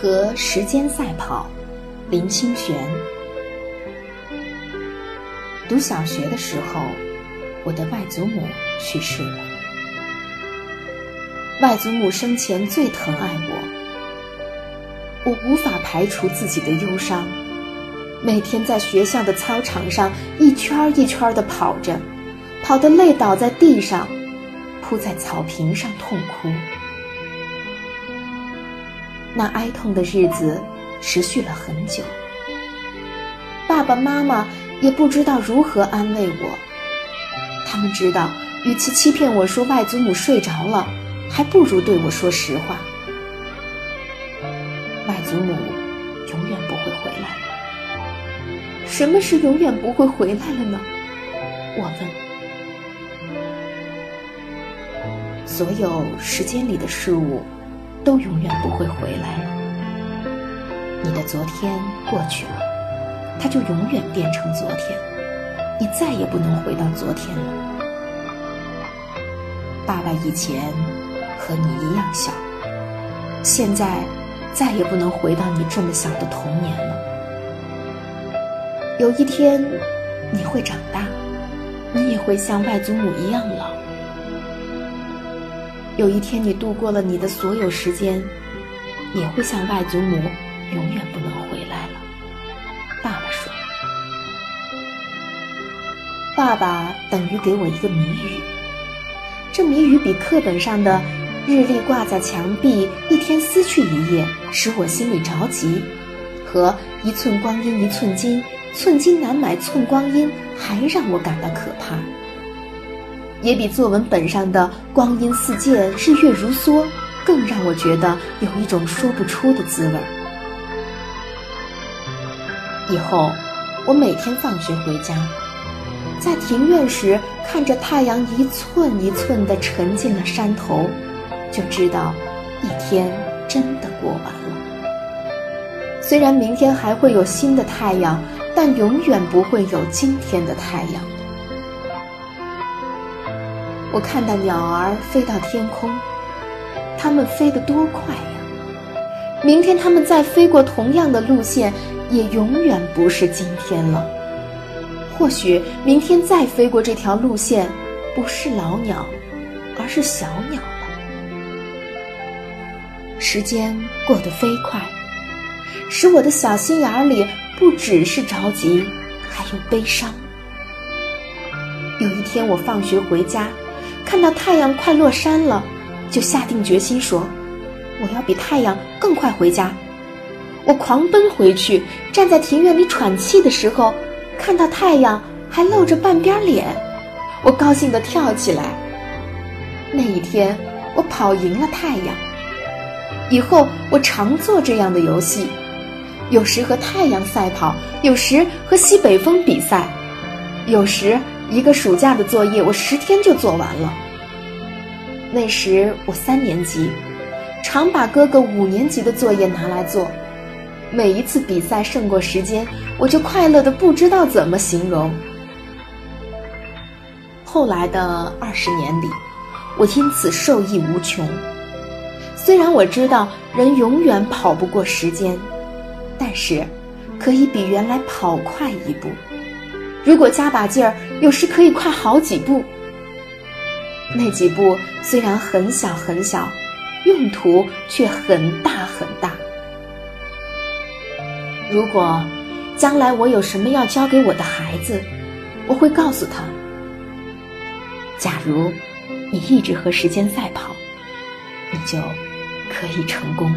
和时间赛跑，林清玄。读小学的时候，我的外祖母去世了。外祖母生前最疼爱我，我无法排除自己的忧伤，每天在学校的操场上一圈一圈的跑着，跑得累倒在地上，扑在草坪上痛哭。那哀痛的日子持续了很久，爸爸妈妈也不知道如何安慰我，他们知道，与其欺骗我说外祖母睡着了。还不如对我说实话。外祖母永远不会回来了。什么是永远不会回来了呢？我问。所有时间里的事物，都永远不会回来了。你的昨天过去了，它就永远变成昨天，你再也不能回到昨天了。爸爸以前。和你一样小，现在再也不能回到你这么小的童年了。有一天你会长大，你也会像外祖母一样老。有一天你度过了你的所有时间，也会像外祖母永远不能回来了。爸爸说：“爸爸等于给我一个谜语，这谜语比课本上的。”日历挂在墙壁，一天撕去一页，使我心里着急；和一寸光阴一寸金，寸金难买寸光阴，还让我感到可怕。也比作文本上的光阴似箭，日月如梭，更让我觉得有一种说不出的滋味儿。以后，我每天放学回家，在庭院时，看着太阳一寸一寸地沉进了山头。就知道，一天真的过完了。虽然明天还会有新的太阳，但永远不会有今天的太阳。我看到鸟儿飞到天空，它们飞得多快呀！明天它们再飞过同样的路线，也永远不是今天了。或许明天再飞过这条路线，不是老鸟，而是小鸟。时间过得飞快，使我的小心眼里不只是着急，还有悲伤。有一天我放学回家，看到太阳快落山了，就下定决心说：“我要比太阳更快回家。”我狂奔回去，站在庭院里喘气的时候，看到太阳还露着半边脸，我高兴地跳起来。那一天，我跑赢了太阳。以后我常做这样的游戏，有时和太阳赛跑，有时和西北风比赛，有时一个暑假的作业我十天就做完了。那时我三年级，常把哥哥五年级的作业拿来做，每一次比赛胜过时间，我就快乐的不知道怎么形容。后来的二十年里，我因此受益无穷。虽然我知道人永远跑不过时间，但是可以比原来跑快一步。如果加把劲儿，有时可以快好几步。那几步虽然很小很小，用途却很大很大。如果将来我有什么要教给我的孩子，我会告诉他：假如你一直和时间赛跑，你就。可以成功。